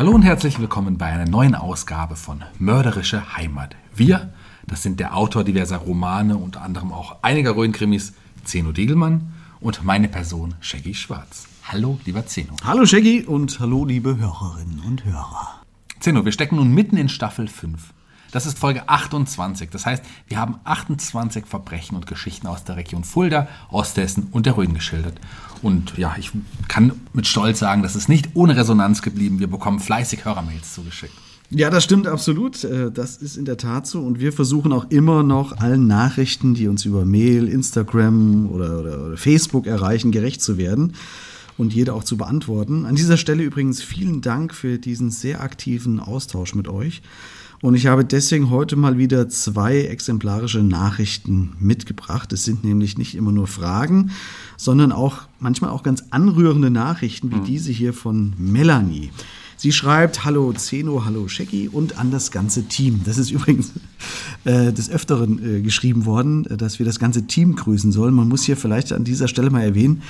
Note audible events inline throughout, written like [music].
Hallo und herzlich willkommen bei einer neuen Ausgabe von Mörderische Heimat. Wir, das sind der Autor diverser Romane, unter anderem auch einiger Rhön-Krimis, Zeno Degelmann und meine Person Shaggy Schwarz. Hallo, lieber Zeno. Hallo Shaggy und hallo liebe Hörerinnen und Hörer. Zeno, wir stecken nun mitten in Staffel 5. Das ist Folge 28. Das heißt, wir haben 28 Verbrechen und Geschichten aus der Region Fulda, Osthessen und der Rhön geschildert. Und ja, ich kann mit Stolz sagen, das ist nicht ohne Resonanz geblieben. Wir bekommen fleißig Hörermails zugeschickt. Ja, das stimmt absolut. Äh, das ist in der Tat so. Und wir versuchen auch immer noch allen Nachrichten, die uns über Mail, Instagram oder, oder, oder Facebook erreichen, gerecht zu werden und jede auch zu beantworten. An dieser Stelle übrigens vielen Dank für diesen sehr aktiven Austausch mit euch. Und ich habe deswegen heute mal wieder zwei exemplarische Nachrichten mitgebracht. Es sind nämlich nicht immer nur Fragen, sondern auch manchmal auch ganz anrührende Nachrichten wie mhm. diese hier von Melanie. Sie schreibt Hallo Zeno, Hallo Sheki und an das ganze Team. Das ist [laughs] übrigens äh, des Öfteren äh, geschrieben worden, äh, dass wir das ganze Team grüßen sollen. Man muss hier vielleicht an dieser Stelle mal erwähnen,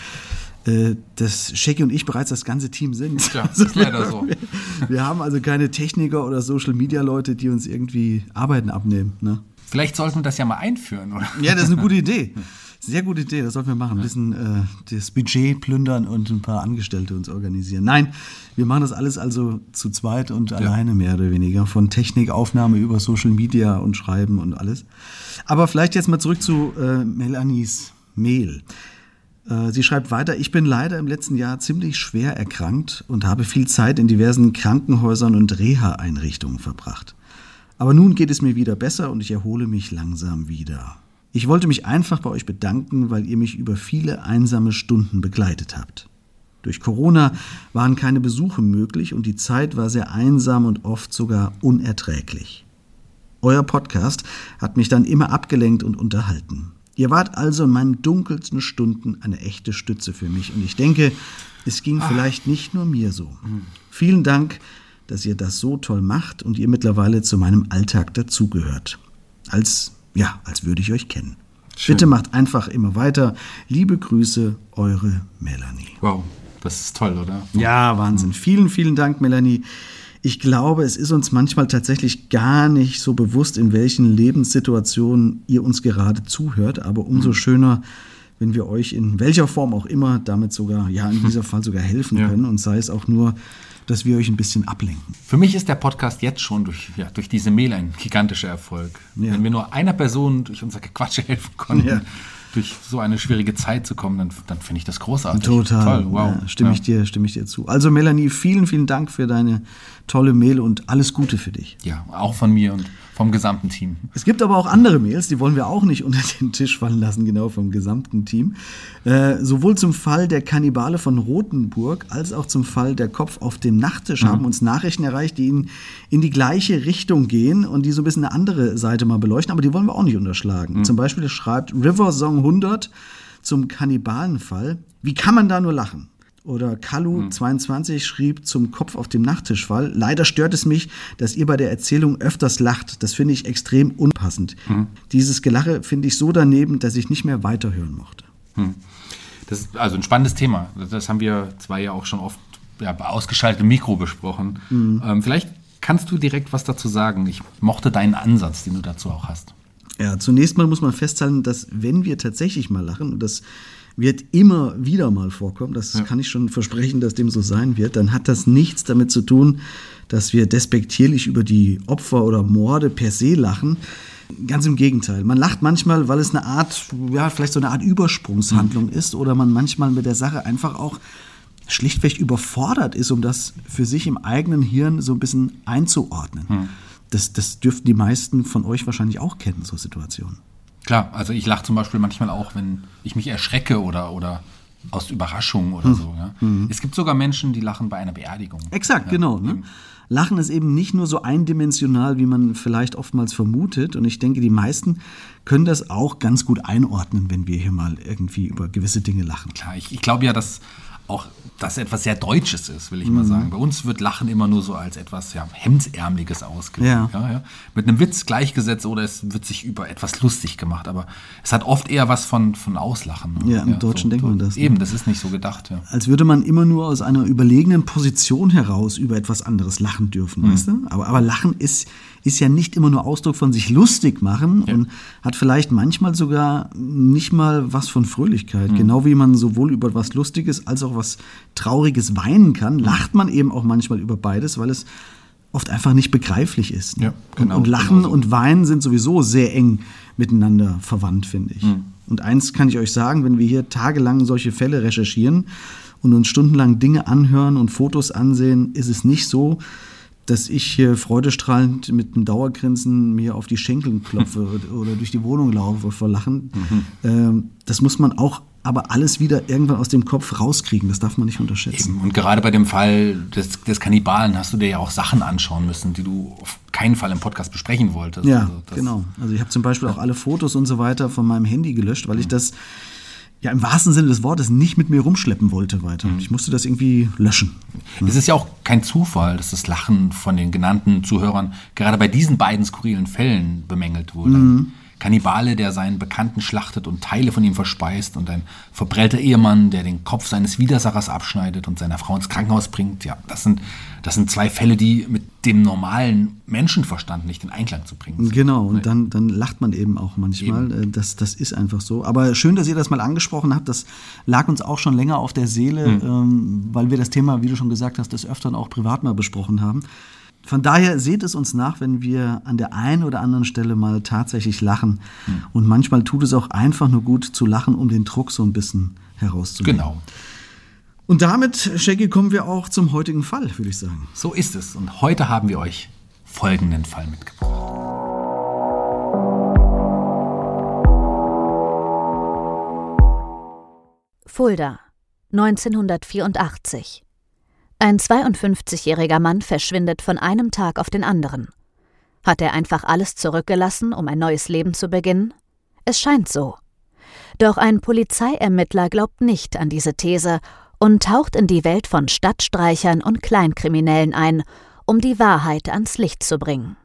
äh, dass Shaggy und ich bereits das ganze Team sind. Ja, das [laughs] ist leider so. Wir, wir, haben also keine Techniker oder Social Media Leute, die uns irgendwie Arbeiten abnehmen. Ne? Vielleicht sollten wir das ja mal einführen, oder? Ja, das ist eine gute [laughs] Idee. Sehr gute Idee, das sollten wir machen. Ein bisschen äh, das Budget plündern und ein paar Angestellte uns organisieren. Nein, wir machen das alles also zu zweit und ja. alleine mehr oder weniger. Von Technikaufnahme über Social Media und Schreiben und alles. Aber vielleicht jetzt mal zurück zu äh, Melanies Mail. Äh, sie schreibt weiter, ich bin leider im letzten Jahr ziemlich schwer erkrankt und habe viel Zeit in diversen Krankenhäusern und Reha-Einrichtungen verbracht. Aber nun geht es mir wieder besser und ich erhole mich langsam wieder. Ich wollte mich einfach bei euch bedanken, weil ihr mich über viele einsame Stunden begleitet habt. Durch Corona waren keine Besuche möglich und die Zeit war sehr einsam und oft sogar unerträglich. Euer Podcast hat mich dann immer abgelenkt und unterhalten. Ihr wart also in meinen dunkelsten Stunden eine echte Stütze für mich. Und ich denke, es ging Ach. vielleicht nicht nur mir so. Mhm. Vielen Dank, dass ihr das so toll macht und ihr mittlerweile zu meinem Alltag dazugehört. Als, ja, als würde ich euch kennen. Schön. Bitte macht einfach immer weiter. Liebe Grüße, eure Melanie. Wow, das ist toll, oder? Ja, Wahnsinn. Vielen, vielen Dank, Melanie ich glaube, es ist uns manchmal tatsächlich gar nicht so bewusst, in welchen Lebenssituationen ihr uns gerade zuhört, aber umso mhm. schöner, wenn wir euch in welcher Form auch immer damit sogar, ja, in diesem [laughs] Fall sogar helfen ja. können und sei es auch nur, dass wir euch ein bisschen ablenken. Für mich ist der Podcast jetzt schon durch, ja, durch diese Mail ein gigantischer Erfolg. Ja. Wenn wir nur einer Person durch unser Gequatsche helfen konnten, durch so eine schwierige Zeit zu kommen, dann, dann finde ich das großartig. Total. Toll, wow. Ja, stimme, ja. Ich dir, stimme ich dir zu. Also Melanie, vielen, vielen Dank für deine tolle Mail und alles Gute für dich. Ja, auch von mir und vom gesamten Team. Es gibt aber auch andere Mails, die wollen wir auch nicht unter den Tisch fallen lassen, genau vom gesamten Team. Äh, sowohl zum Fall der Kannibale von Rothenburg als auch zum Fall der Kopf auf dem Nachttisch mhm. haben uns Nachrichten erreicht, die in, in die gleiche Richtung gehen und die so ein bisschen eine andere Seite mal beleuchten, aber die wollen wir auch nicht unterschlagen. Mhm. Zum Beispiel schreibt River Song 100 zum Kannibalenfall. Wie kann man da nur lachen? Oder Kalu22 hm. schrieb zum Kopf auf dem Nachttischfall. Leider stört es mich, dass ihr bei der Erzählung öfters lacht. Das finde ich extrem unpassend. Hm. Dieses Gelache finde ich so daneben, dass ich nicht mehr weiterhören mochte. Hm. Das ist also ein spannendes Thema. Das haben wir zwei ja auch schon oft ja, bei ausgeschaltetem Mikro besprochen. Mhm. Ähm, vielleicht kannst du direkt was dazu sagen. Ich mochte deinen Ansatz, den du dazu auch hast. Ja, zunächst mal muss man festhalten, dass wenn wir tatsächlich mal lachen, und das wird immer wieder mal vorkommen, das ja. kann ich schon versprechen, dass dem so sein wird, dann hat das nichts damit zu tun, dass wir despektierlich über die Opfer oder Morde per se lachen. Ganz im Gegenteil. Man lacht manchmal, weil es eine Art, ja, vielleicht so eine Art Übersprungshandlung mhm. ist oder man manchmal mit der Sache einfach auch schlichtweg überfordert ist, um das für sich im eigenen Hirn so ein bisschen einzuordnen. Mhm das, das dürften die meisten von euch wahrscheinlich auch kennen, so Situationen. Klar, also ich lache zum Beispiel manchmal auch, wenn ich mich erschrecke oder, oder aus Überraschung oder hm. so. Ja. Mhm. Es gibt sogar Menschen, die lachen bei einer Beerdigung. Exakt, ja, genau. Ne? Lachen ist eben nicht nur so eindimensional, wie man vielleicht oftmals vermutet. Und ich denke, die meisten können das auch ganz gut einordnen, wenn wir hier mal irgendwie über gewisse Dinge lachen. Klar, ich, ich glaube ja, dass auch das etwas sehr Deutsches ist, will ich mhm. mal sagen. Bei uns wird Lachen immer nur so als etwas ja, Hemdsärmeliges ausgelegt. Ja. Ja, ja. Mit einem Witz gleichgesetzt oder es wird sich über etwas lustig gemacht. Aber es hat oft eher was von, von Auslachen. Ja, im Deutschen so, denkt man das. Ne? Eben, das ist nicht so gedacht. Als würde man immer nur aus einer überlegenen Position heraus über etwas anderes lachen dürfen. Mhm. Weißt du? aber, aber Lachen ist ist ja nicht immer nur Ausdruck von sich lustig machen ja. und hat vielleicht manchmal sogar nicht mal was von Fröhlichkeit. Mhm. Genau wie man sowohl über was Lustiges als auch was Trauriges weinen kann, mhm. lacht man eben auch manchmal über beides, weil es oft einfach nicht begreiflich ist. Ne? Ja, genau, und, und, Lachen genau so. und Weinen sind sowieso sehr eng miteinander verwandt, finde ich. Mhm. Und eins kann ich euch sagen, wenn wir hier tagelang solche Fälle recherchieren und uns stundenlang Dinge anhören und Fotos ansehen, ist es nicht so, dass ich hier freudestrahlend mit einem Dauergrinsen mir auf die Schenkel klopfe [laughs] oder durch die Wohnung laufe vor Lachen. Mhm. Ähm, das muss man auch aber alles wieder irgendwann aus dem Kopf rauskriegen. Das darf man nicht unterschätzen. Eben. Und gerade bei dem Fall des, des, Kannibalen hast du dir ja auch Sachen anschauen müssen, die du auf keinen Fall im Podcast besprechen wolltest. Ja, also genau. Also ich habe zum Beispiel auch alle Fotos und so weiter von meinem Handy gelöscht, weil ich mhm. das ja im wahrsten Sinne des Wortes nicht mit mir rumschleppen wollte weiter. Mhm. Ich musste das irgendwie löschen. Es ist ja auch kein Zufall, dass das Lachen von den genannten Zuhörern gerade bei diesen beiden skurrilen Fällen bemängelt wurde. Mhm. Kannibale, der seinen Bekannten schlachtet und Teile von ihm verspeist und ein verbrellter Ehemann, der den Kopf seines Widersachers abschneidet und seiner Frau ins Krankenhaus bringt. Ja, das sind, das sind zwei Fälle, die mit dem normalen Menschenverstand nicht in Einklang zu bringen sind. Genau, und dann, dann lacht man eben auch manchmal. Eben. Äh, das, das ist einfach so. Aber schön, dass ihr das mal angesprochen habt. Das lag uns auch schon länger auf der Seele, mhm. ähm, weil wir das Thema, wie du schon gesagt hast, des Öfteren auch privat mal besprochen haben. Von daher seht es uns nach, wenn wir an der einen oder anderen Stelle mal tatsächlich lachen. Hm. Und manchmal tut es auch einfach nur gut zu lachen, um den Druck so ein bisschen herauszunehmen. Genau. Und damit, Shaggy, kommen wir auch zum heutigen Fall, würde ich sagen. So ist es. Und heute haben wir euch folgenden Fall mitgebracht. Fulda, 1984. Ein 52-jähriger Mann verschwindet von einem Tag auf den anderen. Hat er einfach alles zurückgelassen, um ein neues Leben zu beginnen? Es scheint so. Doch ein Polizeiermittler glaubt nicht an diese These und taucht in die Welt von Stadtstreichern und Kleinkriminellen ein, um die Wahrheit ans Licht zu bringen.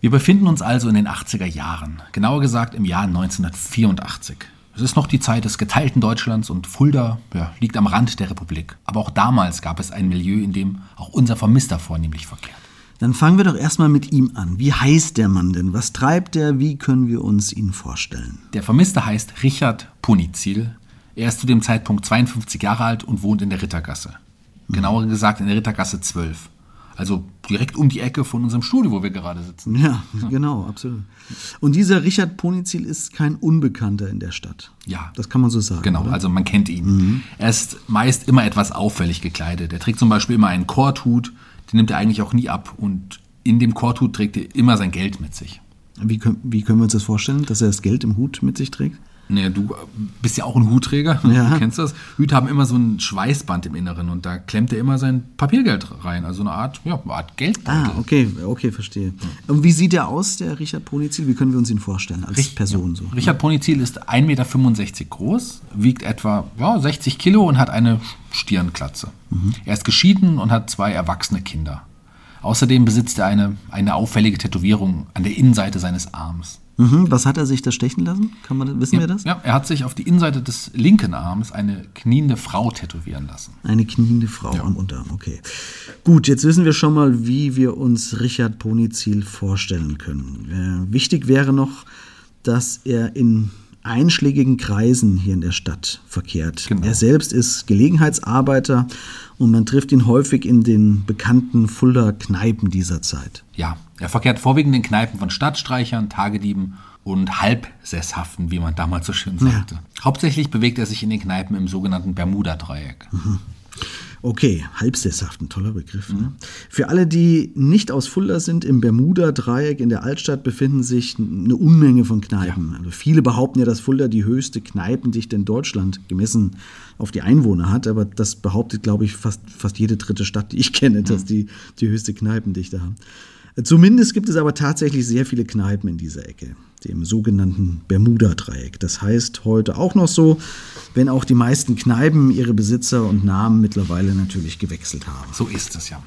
Wir befinden uns also in den 80er Jahren, genauer gesagt im Jahr 1984. Es ist noch die Zeit des geteilten Deutschlands und Fulda ja, liegt am Rand der Republik. Aber auch damals gab es ein Milieu, in dem auch unser Vermisster vornehmlich verkehrt. Dann fangen wir doch erstmal mit ihm an. Wie heißt der Mann denn? Was treibt er? Wie können wir uns ihn vorstellen? Der Vermisste heißt Richard Punizil. Er ist zu dem Zeitpunkt 52 Jahre alt und wohnt in der Rittergasse. Genauer gesagt in der Rittergasse 12. Also direkt um die Ecke von unserem Studio, wo wir gerade sitzen. Ja, genau, absolut. Und dieser Richard Ponizil ist kein Unbekannter in der Stadt. Ja. Das kann man so sagen. Genau, oder? also man kennt ihn. Mhm. Er ist meist immer etwas auffällig gekleidet. Er trägt zum Beispiel immer einen Korthut, den nimmt er eigentlich auch nie ab. Und in dem Korthut trägt er immer sein Geld mit sich. Wie können, wie können wir uns das vorstellen, dass er das Geld im Hut mit sich trägt? Naja, du bist ja auch ein Hutträger, [laughs] Ja. du kennst das. Hüte haben immer so ein Schweißband im Inneren und da klemmt er immer sein Papiergeld rein, also eine Art, ja, eine Art Geldbeutel. Ah, okay, okay, verstehe. Und wie sieht er aus, der Richard Ponizil? Wie können wir uns ihn vorstellen als Richt- Person so? Richard Ponizil ist 1,65 Meter groß, wiegt etwa ja, 60 Kilo und hat eine Stirnklatze. Mhm. Er ist geschieden und hat zwei erwachsene Kinder. Außerdem besitzt er eine, eine auffällige Tätowierung an der Innenseite seines Arms. Mhm, was hat er sich da stechen lassen? Kann man, wissen wir das? Ja, er hat sich auf die Innenseite des linken Arms eine kniende Frau tätowieren lassen. Eine kniende Frau am Unterarm, okay. Gut, jetzt wissen wir schon mal, wie wir uns Richard Ponizil vorstellen können. Äh, wichtig wäre noch, dass er in einschlägigen Kreisen hier in der Stadt verkehrt. Genau. Er selbst ist Gelegenheitsarbeiter und man trifft ihn häufig in den bekannten Fulda Kneipen dieser Zeit. Ja, er verkehrt vorwiegend in Kneipen von Stadtstreichern, Tagedieben und Halbsesshaften, wie man damals so schön sagte. Hauptsächlich bewegt er sich in den Kneipen im sogenannten Bermuda-Dreieck. Okay, halbsesshaft, ein toller Begriff. Ne? Für alle, die nicht aus Fulda sind, im Bermuda-Dreieck in der Altstadt befinden sich eine Unmenge von Kneipen. Also viele behaupten ja, dass Fulda die höchste Kneipendichte in Deutschland gemessen auf die Einwohner hat, aber das behauptet, glaube ich, fast, fast jede dritte Stadt, die ich kenne, dass die die höchste Kneipendichte haben. Zumindest gibt es aber tatsächlich sehr viele Kneipen in dieser Ecke, dem sogenannten Bermuda-Dreieck. Das heißt heute auch noch so, wenn auch die meisten Kneipen ihre Besitzer und Namen mittlerweile natürlich gewechselt haben. So ist es ja.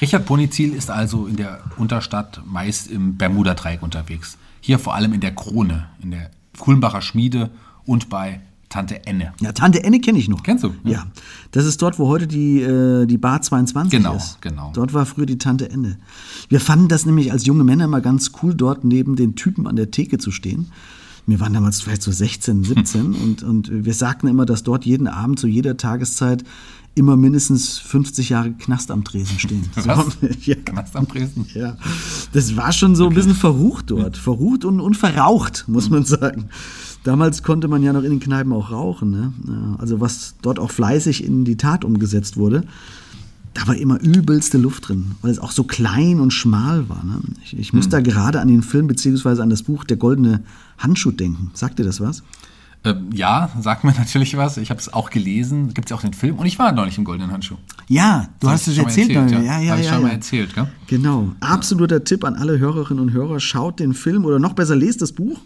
Richard Bonizil ist also in der Unterstadt meist im Bermuda-Dreieck unterwegs. Hier vor allem in der Krone, in der Kulmbacher Schmiede und bei Tante Enne. Ja, Tante Enne kenne ich noch. Kennst du? Ja. Das ist dort, wo heute die, äh, die Bar 22 Genau, ist. genau. Dort war früher die Tante Enne. Wir fanden das nämlich als junge Männer mal ganz cool, dort neben den Typen an der Theke zu stehen. Wir waren damals vielleicht so 16, 17 [laughs] und, und wir sagten immer, dass dort jeden Abend zu jeder Tageszeit immer mindestens 50 Jahre Knast am Tresen stehen. [laughs] Was? ja. Knast am Dresden. Ja, das war schon so ein bisschen verrucht dort. Verrucht und, und verraucht, muss man sagen. Damals konnte man ja noch in den Kneipen auch rauchen. Ne? Ja, Also was dort auch fleißig in die Tat umgesetzt wurde, da war immer übelste Luft drin, weil es auch so klein und schmal war. Ne? Ich, ich muss da gerade an den Film beziehungsweise an das Buch Der goldene Handschuh denken. Sagt dir das was? Ähm, ja, sagt mir [laughs] natürlich was. Ich habe es auch gelesen. Gibt es ja auch den Film. Und ich war neulich im Goldenen Handschuh. Ja, du Hab hast es erzählt. erzählt, ja, ja. ja, ja. Hab ich ja, schon ja. mal erzählt, gell? Genau. Absoluter Tipp an alle Hörerinnen und Hörer. Schaut den Film oder noch besser lest das Buch.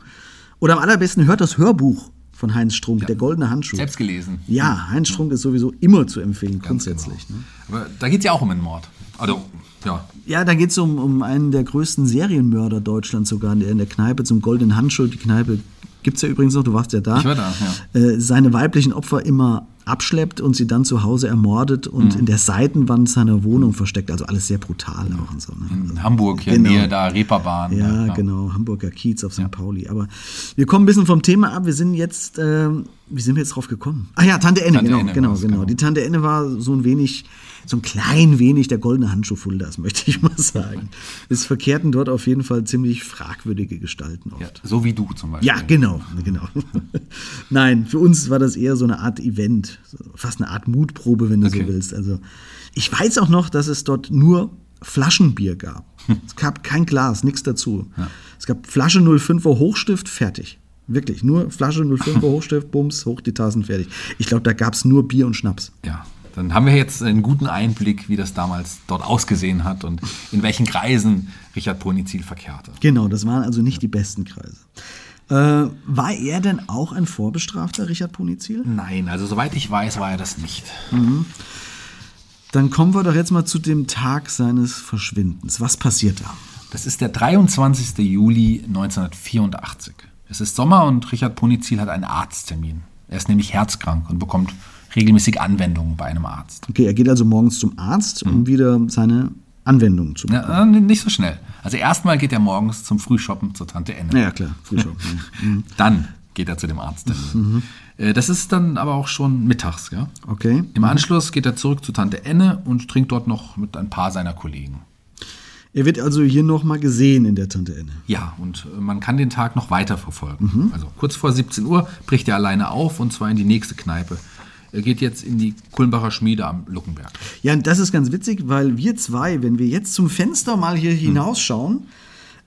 Oder am allerbesten hört das Hörbuch von Heinz Strunk, Der goldene Handschuh. Selbst gelesen. Ja, Heinz Strunk ist sowieso immer zu empfehlen, grundsätzlich. Ne? Aber da geht es ja auch um einen Mord. Also, ja. Ja, da geht es um, um einen der größten Serienmörder Deutschlands sogar, der in der Kneipe zum goldenen Handschuh, die Kneipe gibt es ja übrigens noch, du warst ja da, Ich war da, äh, seine weiblichen Opfer immer abschleppt und sie dann zu Hause ermordet Mhm. und in der Seitenwand seiner Wohnung versteckt. Also alles sehr brutal auch und so. Ne? In Hamburg, hier Genau. Nähe da, Reeperbahn. Ja, genau, Hamburger Kiez auf St. Pauli. Aber wir kommen ein bisschen vom Thema ab. Wir sind jetzt, ähm, wie sind wir jetzt drauf gekommen? Ah ja, Tante Enne, Tante genau, Enne genau, genau. genau. Die Tante Enne war so ein wenig, so ein klein wenig der goldene Handschuh Fuldas, möchte ich mal sagen. Es verkehrten dort auf jeden Fall ziemlich fragwürdige Gestalten oft. Ja, so wie du zum Beispiel. Ja, genau, genau. [laughs] Nein, für uns war das eher so eine Art Event, fast eine Art Mutprobe, wenn du Okay. so willst. Also ich weiß auch noch, dass es dort nur Flaschenbier gab. Es gab kein Glas, nichts dazu. Es gab Flasche 05er Hochstift, fertig. Wirklich, nur Flasche 05er [laughs] Hochstift, Bums, hoch die Tassen, fertig. Ich glaube, da gab es nur Bier und Schnaps. Ja, dann haben wir jetzt einen guten Einblick, wie das damals dort ausgesehen hat und in welchen Kreisen Richard Ponizil verkehrte. Genau, das waren also nicht die besten Kreise. Äh, war er denn auch ein Vorbestrafter, Richard Ponizil? Nein, also soweit ich weiß, war er das nicht. Dann kommen wir doch jetzt mal zu dem Tag seines Verschwindens. Was passiert da? Das ist der 23. Juli 1984. Es ist Sommer und Richard Ponizil hat einen Arzttermin. Er ist nämlich herzkrank und bekommt regelmäßig Anwendungen bei einem Arzt. Okay, er geht also morgens zum Arzt, um wieder seine Anwendungen zu bekommen. Ja, äh, nicht so schnell. Also erstmal geht er morgens zum Frühshoppen zur Tante Enne. Ja, klar, Frühschoppen. ja. Mhm. [laughs] Dann geht er zu dem Arzt. Äh, Das ist dann aber auch schon mittags. Ja? Okay. Im Anschluss geht er zurück zu Tante Enne und trinkt dort noch mit ein paar seiner Kollegen. Er wird also hier nochmal gesehen in der Tante Enne. Ja, und äh, man kann den Tag noch weiter verfolgen. Also kurz vor 17 Uhr bricht er alleine auf und zwar in die nächste Kneipe, Er geht jetzt in die Kulmbacher Schmiede am Luckenberg. Ja, und das ist ganz witzig, weil wir zwei, wenn wir jetzt zum Fenster mal hier hinausschauen,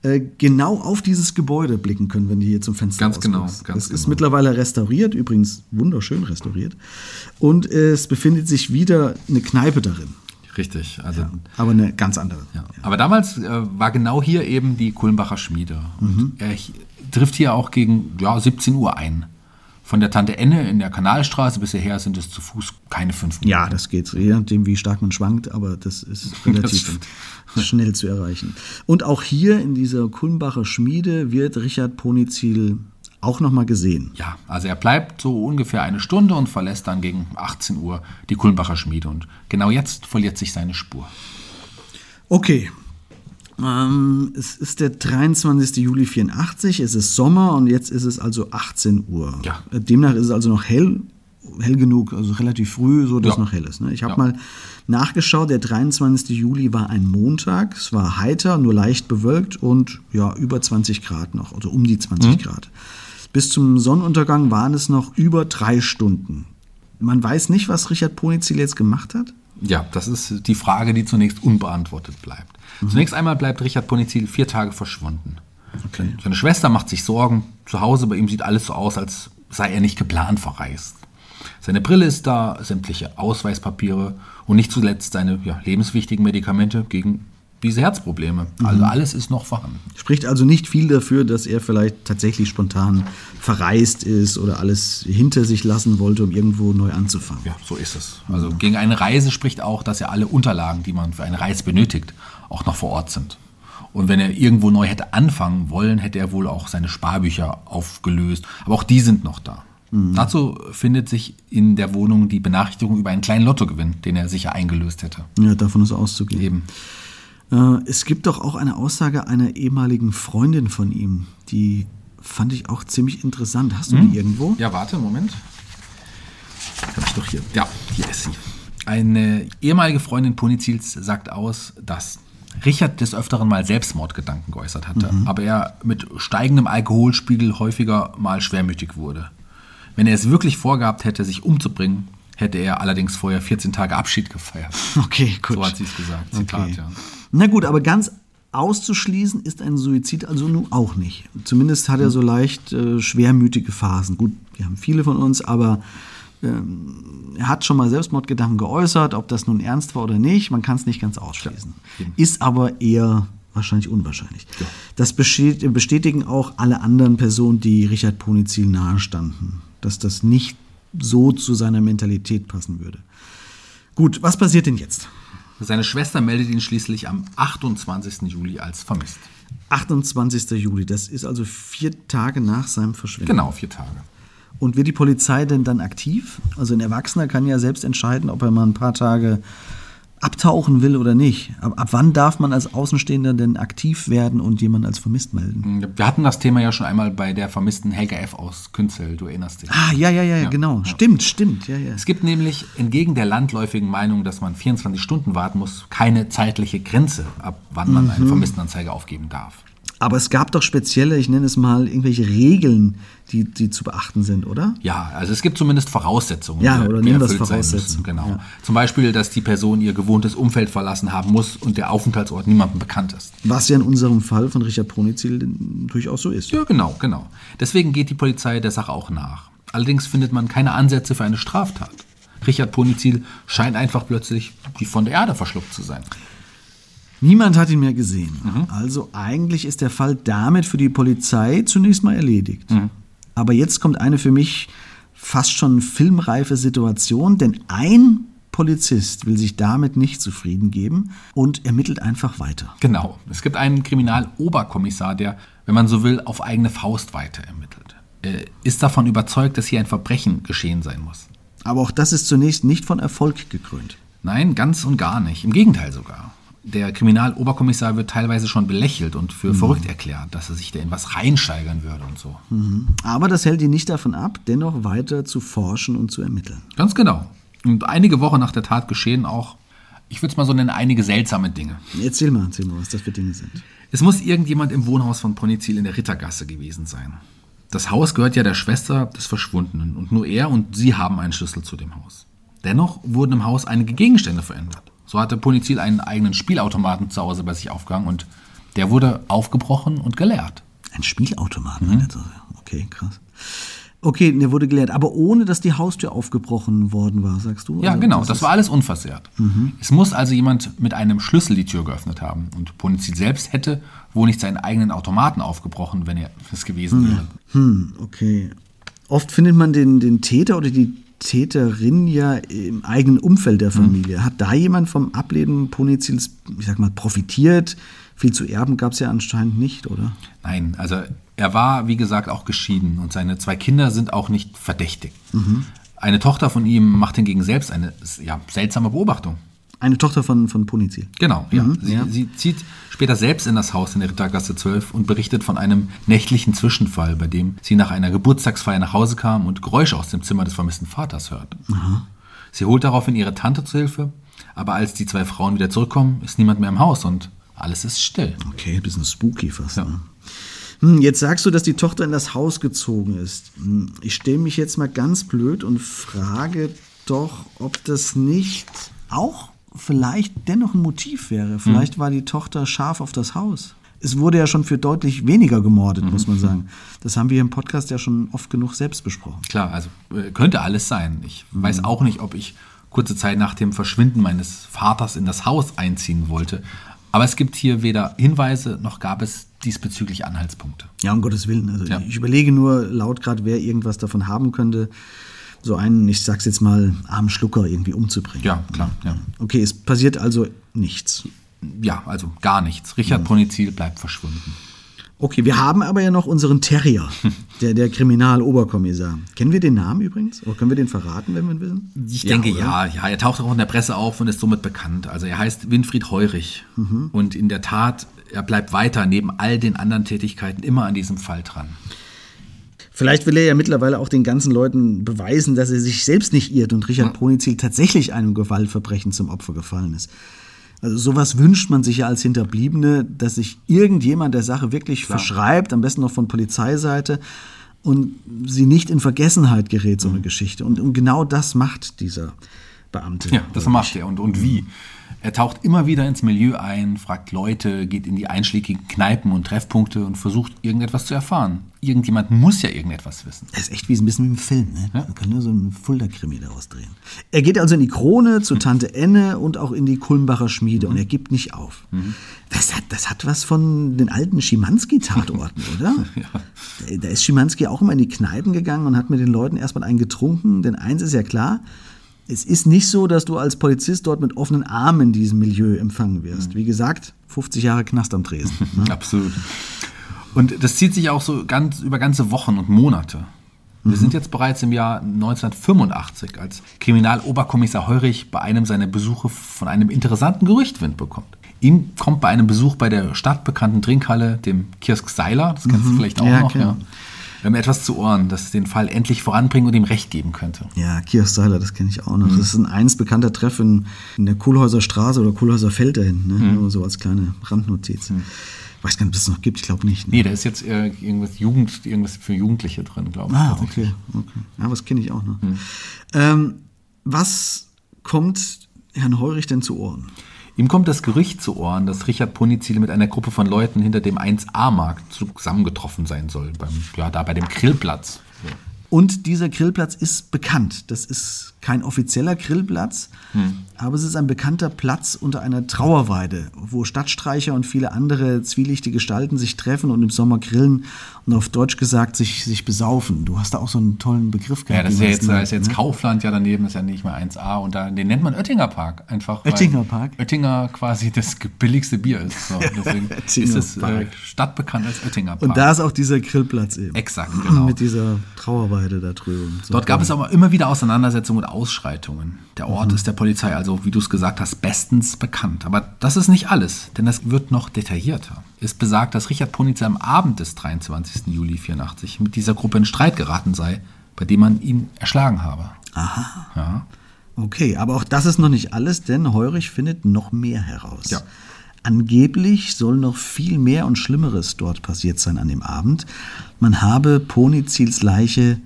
äh, genau auf dieses Gebäude blicken können, wenn die hier zum Fenster Ganz genau, ganz Das ist genau. mittlerweile restauriert, übrigens wunderschön restauriert. Und es befindet sich wieder eine Kneipe darin. Richtig. Also, ja. Aber eine ganz andere. Aber damals äh, war genau hier eben die Kulmbacher Schmiede. Und Mhm. er trifft hier auch gegen ja, 17 Uhr ein. Von der Tante Enne in der Kanalstraße bis hierher sind es zu Fuß keine fünf Minuten. Ja, das geht, je nachdem, wie stark man schwankt, aber das ist [laughs] relativ stimmt. schnell zu erreichen. Und auch hier in dieser Kulmbacher Schmiede wird Richard Ponizil auch nochmal gesehen. Ja, also er bleibt so ungefähr eine Stunde und verlässt dann gegen 18 Uhr die Kulmbacher Schmiede. Und genau jetzt verliert sich seine Spur. Okay. Ähm, es ist der 23. Juli 84, es ist Sommer und jetzt ist es also 18 Uhr. Ja. Äh, Demnach ist es also noch hell, hell genug, also relativ früh, so dass Ja. noch hell ist. Ne? Ich habe Ja. mal nachgeschaut, der 23. Juli war ein Montag, es war heiter, nur leicht bewölkt und ja, über 20 Grad noch, also um die 20 Mhm. Grad. Bis zum Sonnenuntergang waren es noch über drei Stunden. Man weiß nicht, was Richard Ponizil jetzt gemacht hat. Ja, das ist die Frage, die zunächst unbeantwortet bleibt. Zunächst einmal bleibt Richard Ponizil vier Tage verschwunden. Okay. Seine Schwester macht sich Sorgen. Zu Hause bei ihm sieht alles so aus, als sei er nicht geplant verreist. Seine Brille ist da, sämtliche Ausweispapiere und nicht zuletzt seine ja, lebenswichtigen Medikamente gegen diese Herzprobleme. Also alles ist noch vorhanden. Spricht also nicht viel dafür, dass er vielleicht tatsächlich spontan verreist ist oder alles hinter sich lassen wollte, um irgendwo neu anzufangen. Ja, so ist es. Also gegen eine Reise spricht auch, dass ja alle Unterlagen, die man für eine Reise benötigt, auch noch vor Ort sind. Und wenn er irgendwo neu hätte anfangen wollen, hätte er wohl auch seine Sparbücher aufgelöst. Aber auch die sind noch da. Dazu findet sich in der Wohnung die Benachrichtigung über einen kleinen Lottogewinn, den er sicher eingelöst hätte. Ja, davon ist auszugehen. Eben. Äh, es gibt doch auch eine Aussage einer ehemaligen Freundin von ihm, die fand ich auch ziemlich interessant. Hast du die irgendwo? Ja, warte, Moment. Hab ich doch hier. Ja, hier ist sie. Eine ehemalige Freundin Ponizils sagt aus, dass Richard des Öfteren mal Selbstmordgedanken geäußert hatte, aber er mit steigendem Alkoholspiegel häufiger mal schwermütig wurde. Wenn er es wirklich vorgehabt hätte, sich umzubringen, hätte er allerdings vorher 14 Tage Abschied gefeiert. [laughs] Okay, gut. So hat sie es gesagt. Zitat, Okay. ja. Na gut, aber ganz auszuschließen ist ein Suizid also nun auch nicht. Zumindest hat er so leicht äh, schwermütige Phasen. Gut, wir haben viele von uns, aber ähm, er hat schon mal Selbstmordgedanken geäußert, ob das nun ernst war oder nicht, man kann es nicht ganz ausschließen. Ist aber eher wahrscheinlich unwahrscheinlich. Das besteht, bestätigen auch alle anderen Personen, die Richard Ponizil nahestanden, dass das nicht so zu seiner Mentalität passen würde. Gut, was passiert denn jetzt? Seine Schwester meldet ihn schließlich am 28. Juli als vermisst. 28. Juli, das ist also vier Tage nach seinem Verschwinden. Genau, vier Tage. Und wird die Polizei denn dann aktiv? Also ein Erwachsener kann ja selbst entscheiden, ob er mal ein paar Tage abtauchen will oder nicht. Ab, ab wann darf man als Außenstehender denn aktiv werden und jemanden als vermisst melden? Wir hatten das Thema ja schon einmal bei der vermissten Helga F. aus Künzel, du erinnerst dich. Ah, ja, ja, ja, genau. Stimmt, stimmt. Ja, ja. Es gibt nämlich entgegen der landläufigen Meinung, dass man 24 Stunden warten muss, keine zeitliche Grenze, ab wann man Mhm. eine Vermisstenanzeige aufgeben darf. Aber es gab doch spezielle, ich nenne es mal, irgendwelche Regeln, die, die zu beachten sind, oder? Ja, also es gibt zumindest Voraussetzungen, Ja, oder erfüllt sein Voraussetzungen. Genau. ja. Zum Beispiel, dass die Person ihr gewohntes Umfeld verlassen haben muss und der Aufenthaltsort niemandem bekannt ist. Was ja in unserem Fall von Richard Ponizil durchaus so ist. Ja, genau, genau. Deswegen geht die Polizei der Sache auch nach. Allerdings findet man keine Ansätze für eine Straftat. Richard Ponizil scheint einfach plötzlich wie von der Erde verschluckt zu sein. Niemand hat ihn mehr gesehen. Also eigentlich ist der Fall damit für die Polizei zunächst mal erledigt. Aber jetzt kommt eine für mich fast schon filmreife Situation, denn ein Polizist will sich damit nicht zufrieden geben und ermittelt einfach weiter. Genau. Es gibt einen Kriminaloberkommissar, der, wenn man so will, auf eigene Faust weiter ermittelt. Er ist davon überzeugt, dass hier ein Verbrechen geschehen sein muss. Aber auch das ist zunächst nicht von Erfolg gekrönt. Nein, ganz und gar nicht. Im Gegenteil sogar. Der Kriminaloberkommissar wird teilweise schon belächelt und für verrückt erklärt, dass er sich da in was reinsteigern würde und so. Aber das hält ihn nicht davon ab, dennoch weiter zu forschen und zu ermitteln. Ganz genau. Und einige Wochen nach der Tat geschehen auch, ich würde es mal so nennen, einige seltsame Dinge. Erzähl mal, erzähl mal, was das für Dinge sind. Es muss irgendjemand im Wohnhaus von Ponizil in der Rittergasse gewesen sein. Das Haus gehört ja der Schwester des Verschwundenen und nur er und sie haben einen Schlüssel zu dem Haus. Dennoch wurden im Haus einige Gegenstände verändert. So hatte Polizil einen eigenen Spielautomaten zu Hause bei sich aufgehangen und der wurde aufgebrochen und geleert. Ein Spielautomaten? Mhm. Okay, krass. Okay, der wurde geleert, aber ohne dass die Haustür aufgebrochen worden war, sagst du? Ja, also, genau, das, war alles unversehrt. Mhm. Es muss also jemand mit einem Schlüssel die Tür geöffnet haben. Und Polizil selbst hätte wohl nicht seinen eigenen Automaten aufgebrochen, wenn er es gewesen hm. wäre. Hm, okay. Oft findet man den, den Täter oder die Täterin ja im eigenen Umfeld der Familie. Mhm. Hat da jemand vom Ableben Ponizils, ich sag mal, profitiert? Viel zu erben gab es ja anscheinend nicht, oder? Nein, also er war, wie gesagt, auch geschieden und seine zwei Kinder sind auch nicht verdächtig. Mhm. Eine Tochter von ihm macht hingegen selbst eine ja, seltsame Beobachtung. Eine Tochter von, von Punizil. Genau, ja. Mhm, sie, ja. sie, zieht später selbst in das Haus in der Rittergasse 12 und berichtet von einem nächtlichen Zwischenfall, bei dem sie nach einer Geburtstagsfeier nach Hause kam und Geräusche aus dem Zimmer des vermissten Vaters hört. Aha. Sie holt daraufhin ihre Tante zu Hilfe, aber als die zwei Frauen wieder zurückkommen, ist niemand mehr im Haus und alles ist still. Okay, ein bisschen spooky fast. Ja. Ne? Hm, jetzt sagst du, dass die Tochter in das Haus gezogen ist. Hm, ich stelle mich jetzt mal ganz blöd und frage doch, ob das nicht auch vielleicht dennoch ein Motiv wäre. Vielleicht mhm. war die Tochter scharf auf das Haus. Es wurde ja schon für deutlich weniger gemordet, mhm. muss man sagen. Das haben wir im Podcast ja schon oft genug selbst besprochen. Klar, also äh, könnte alles sein. Ich mhm. weiß auch nicht, ob ich kurze Zeit nach dem Verschwinden meines Vaters in das Haus einziehen wollte. Aber es gibt hier weder Hinweise noch gab es diesbezüglich Anhaltspunkte. Ja, um Gottes Willen. Also ja. ich überlege nur laut gerade, wer irgendwas davon haben könnte so einen, ich sag's jetzt mal, armen Schlucker irgendwie umzubringen. Ja, klar. Ja. Okay, es passiert also nichts. Ja, also gar nichts. Richard mhm. Ponizil bleibt verschwunden. Okay, wir haben aber ja noch unseren Terrier, [laughs] der, der Kriminaloberkommissar. Kennen wir den Namen übrigens? Oder können wir den verraten, wenn wir ihn wissen? Ich ja, denke oder? ja, ja. Er taucht auch in der Presse auf und ist somit bekannt. Also er heißt Winfried Heurich. Mhm. Und in der Tat, er bleibt weiter neben all den anderen Tätigkeiten immer an diesem Fall dran. Vielleicht will er ja mittlerweile auch den ganzen Leuten beweisen, dass er sich selbst nicht irrt und Richard Ponizil tatsächlich einem Gewaltverbrechen zum Opfer gefallen ist. Also sowas wünscht man sich ja als Hinterbliebene, dass sich irgendjemand der Sache wirklich Klar. verschreibt, am besten noch von Polizeiseite und sie nicht in Vergessenheit gerät, so eine mhm. Geschichte. Und, und, genau das macht dieser Beamte. Ja, das macht er. Und, und wie? Er taucht immer wieder ins Milieu ein, fragt Leute, geht in die einschlägigen Kneipen und Treffpunkte und versucht irgendetwas zu erfahren. Irgendjemand muss ja irgendetwas wissen. Er ist echt wie ein bisschen wie im Film, ne? Ja? Man kann nur so einen Fulda-Krimi daraus drehen. Er geht also in die Krone zu Tante Enne und auch in die Kulmbacher Schmiede mhm. und er gibt nicht auf. Mhm. Das, hat, das hat was von den alten Schimanski-Tatorten, [laughs] oder? ja. Da, da ist Schimanski auch immer in die Kneipen gegangen und hat mit den Leuten erstmal einen getrunken, denn eins ist ja klar, es ist nicht so, dass du als Polizist dort mit offenen Armen in diesem Milieu empfangen wirst. Wie gesagt, 50 Jahre Knast am Tresen. [laughs] Ne? Absolut. Und das zieht sich auch so ganz über ganze Wochen und Monate. Wir mhm. sind jetzt bereits im Jahr 1985, als Kriminaloberkommissar Heurich bei einem seiner Besuche von einem interessanten Gerücht Wind bekommt. Ihm kommt bei einem Besuch bei der stadtbekannten Trinkhalle, dem Kiosk Seiler, das kennst mhm. du vielleicht auch ja, noch, ja, wir haben etwas zu Ohren, das den Fall endlich voranbringen und ihm Recht geben könnte. Ja, Kiosk Seiler, das kenne ich auch noch. Mhm. Das ist ein eins bekannter Treff in, in der Kohlhäuser Straße oder Kohlhäuser Feld dahin. Ne? Mhm. Nur so als kleine Randnotiz. Mhm. Ich weiß gar nicht, ob es das noch gibt, ich glaube nicht. Ne? Nee, da ist jetzt äh, irgendwas, Jugend, irgendwas für Jugendliche drin, glaube ich. Ah, okay. okay. Ja, was kenne ich auch noch. Mhm. Ähm, was kommt Herrn Heurich denn zu Ohren? Ihm kommt das Gerücht zu Ohren, dass Richard Ponizil mit einer Gruppe von Leuten hinter dem 1A-Markt zusammengetroffen sein soll, beim, ja, da bei dem Grillplatz. Und dieser Grillplatz ist bekannt. Das ist kein offizieller Grillplatz, hm. aber es ist ein bekannter Platz unter einer Trauerweide, wo Stadtstreicher und viele andere zwielichtige Gestalten sich treffen und im Sommer grillen und auf Deutsch gesagt sich, sich besaufen. Du hast da auch so einen tollen Begriff gehabt. Ja, das ist ja jetzt, ist jetzt ne? Kaufland ja daneben, ist ja nicht mehr 1A und da, den nennt man Oettinger Park einfach. Oettinger Park? Oettinger quasi das billigste Bier ist. So, [laughs] deswegen ist es äh, stadtbekannt als Oettinger Park. Und da ist auch dieser Grillplatz eben. Exakt, genau. [laughs] Mit dieser Trauerweide da drüben. So Dort gab es aber immer wieder Auseinandersetzungen und Ausschreitungen. Der Ort mhm. ist der Polizei also, wie du es gesagt hast, bestens bekannt. Aber das ist nicht alles, denn es wird noch detaillierter. Es besagt, dass Richard Ponitzer am Abend des 23. Juli 84 mit dieser Gruppe in Streit geraten sei, bei dem man ihn erschlagen habe. Aha. Ja. Okay, aber auch das ist noch nicht alles, denn Heurich findet noch mehr heraus. Ja. Angeblich soll noch viel mehr und Schlimmeres dort passiert sein an dem Abend. Man habe Ponizils Leiche